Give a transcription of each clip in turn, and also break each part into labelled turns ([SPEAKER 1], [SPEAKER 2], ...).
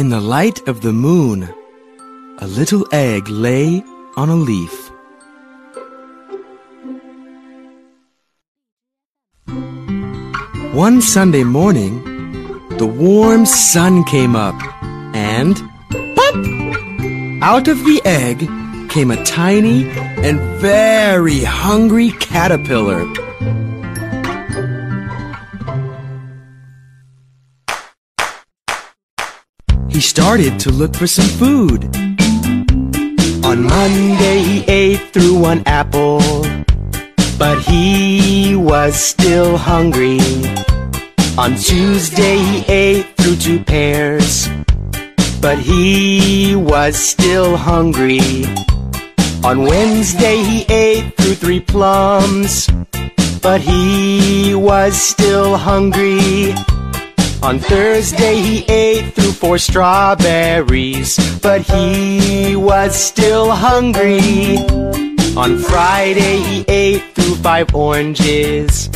[SPEAKER 1] In the light of the moon, a little egg lay on a leaf. One Sunday morning, the warm sun came up, and pop! Out of the egg came a tiny and very hungry caterpillar. He started to look for some food. On Monday, he ate through one apple, but he was still hungry. On Tuesday, he ate through two pears, but he was still hungry. On Wednesday, he ate through three plums, but he was still hungry. On Thursday he ate through four strawberries, but he was still hungry. On Friday he ate through five oranges,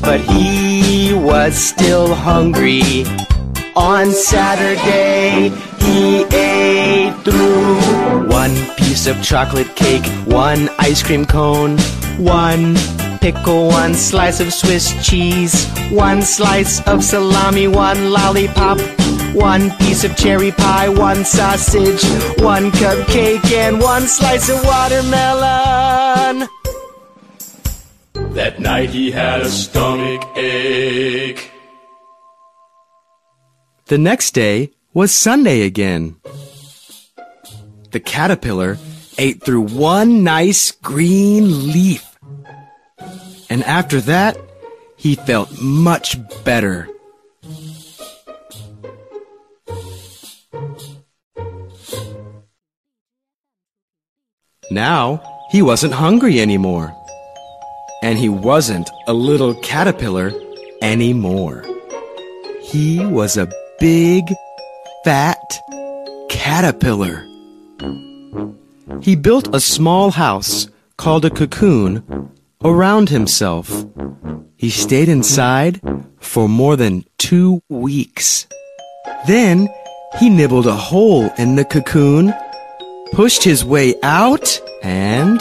[SPEAKER 1] but he was still hungry. On Saturday he ate through one piece of chocolate cake, one ice cream cone, one pickle, one slice of Swiss cheese, one slice of salami, one lollipop, one piece of cherry pie, one sausage, one cupcake, and one slice of watermelon.
[SPEAKER 2] That night he had a stomach ache.
[SPEAKER 1] The next day was Sunday again. The caterpillar ate through one nice green leaf. And after that, he felt much better. Now, he wasn't hungry anymore. And he wasn't a little caterpillar anymore. He was a big, fat caterpillar. He built a small house called a cocoon around himself. He stayed inside for more than two weeks. Then he nibbled a hole in the cocoon, pushed his way out, and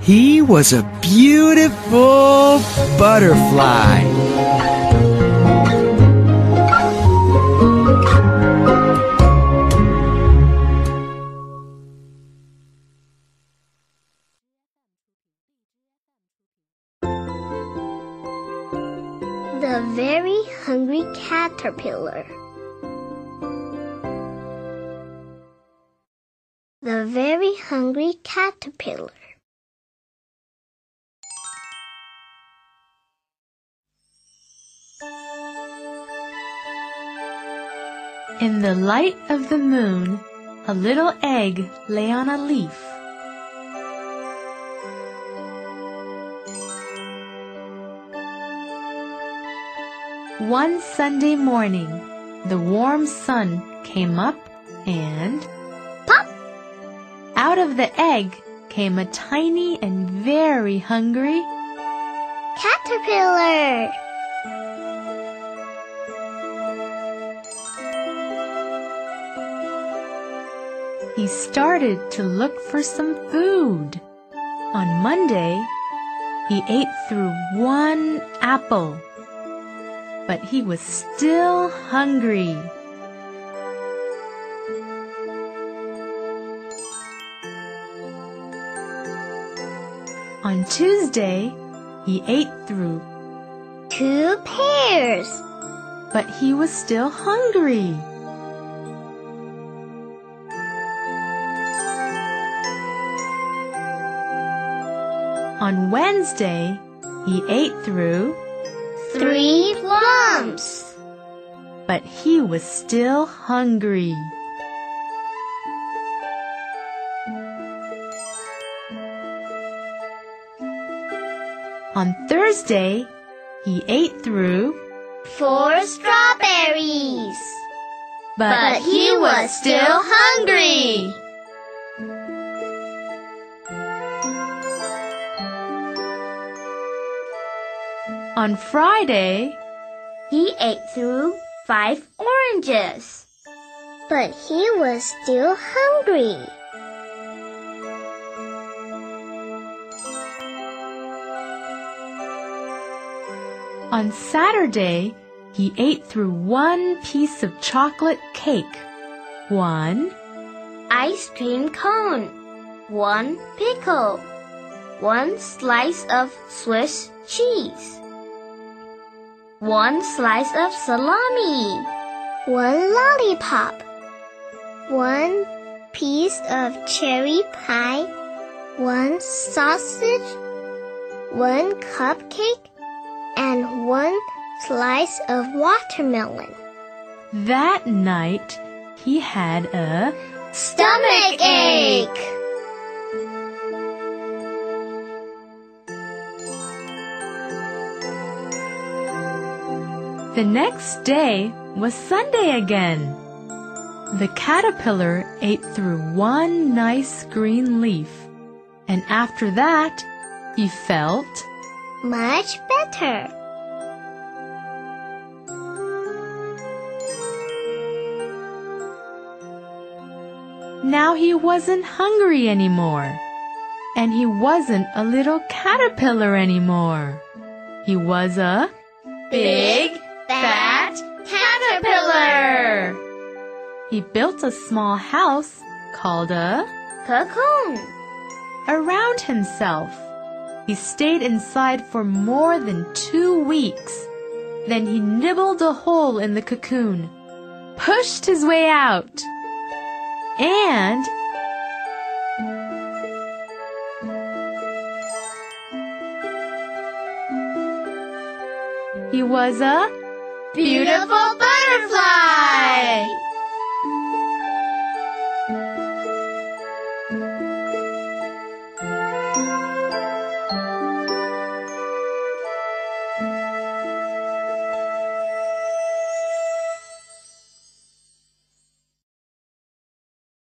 [SPEAKER 1] he was a beautiful butterfly.
[SPEAKER 3] The very hungry caterpillar. The very hungry caterpillar.
[SPEAKER 4] In the light of the moon, a little egg lay on a leaf. One Sunday morning, the warm sun came up and
[SPEAKER 3] Pop!
[SPEAKER 4] out of the egg came a tiny and very hungry
[SPEAKER 3] Caterpillar!
[SPEAKER 4] he started to look for some food. On Monday, he ate through one apple, but he was still hungry. On Tuesday, he ate through,
[SPEAKER 3] Two pears!
[SPEAKER 4] but he was still hungry. On Wednesday, he ate through,
[SPEAKER 3] Three plums!
[SPEAKER 4] but he was still hungry. On Thursday, he ate through,
[SPEAKER 3] Four strawberries!
[SPEAKER 4] but,
[SPEAKER 3] he was still hungry!
[SPEAKER 4] On Friday,
[SPEAKER 3] He ate through five oranges. But he was still hungry.
[SPEAKER 4] On Saturday, he ate through one piece of chocolate cake, one
[SPEAKER 3] ice cream cone, one pickle, one slice of Swiss cheese, one slice of salami, one lollipop, one piece of cherry pie, one sausage, one cupcake, and one slice of watermelon.
[SPEAKER 4] That night, he had a
[SPEAKER 3] Stomach ache!
[SPEAKER 4] The next day was Sunday again. The caterpillar ate through one nice green leaf, and after that, he felt
[SPEAKER 3] Much better.
[SPEAKER 4] now he wasn't hungry anymore. And he wasn't a little caterpillar anymore. He was a
[SPEAKER 3] Big, fat caterpillar.
[SPEAKER 4] He built a small house called a
[SPEAKER 3] Cocoon.
[SPEAKER 4] around himself. He stayed inside for more than two weeks. Then he nibbled a hole in the cocoon, pushed his way out, and he was a
[SPEAKER 3] Beautiful butterfly.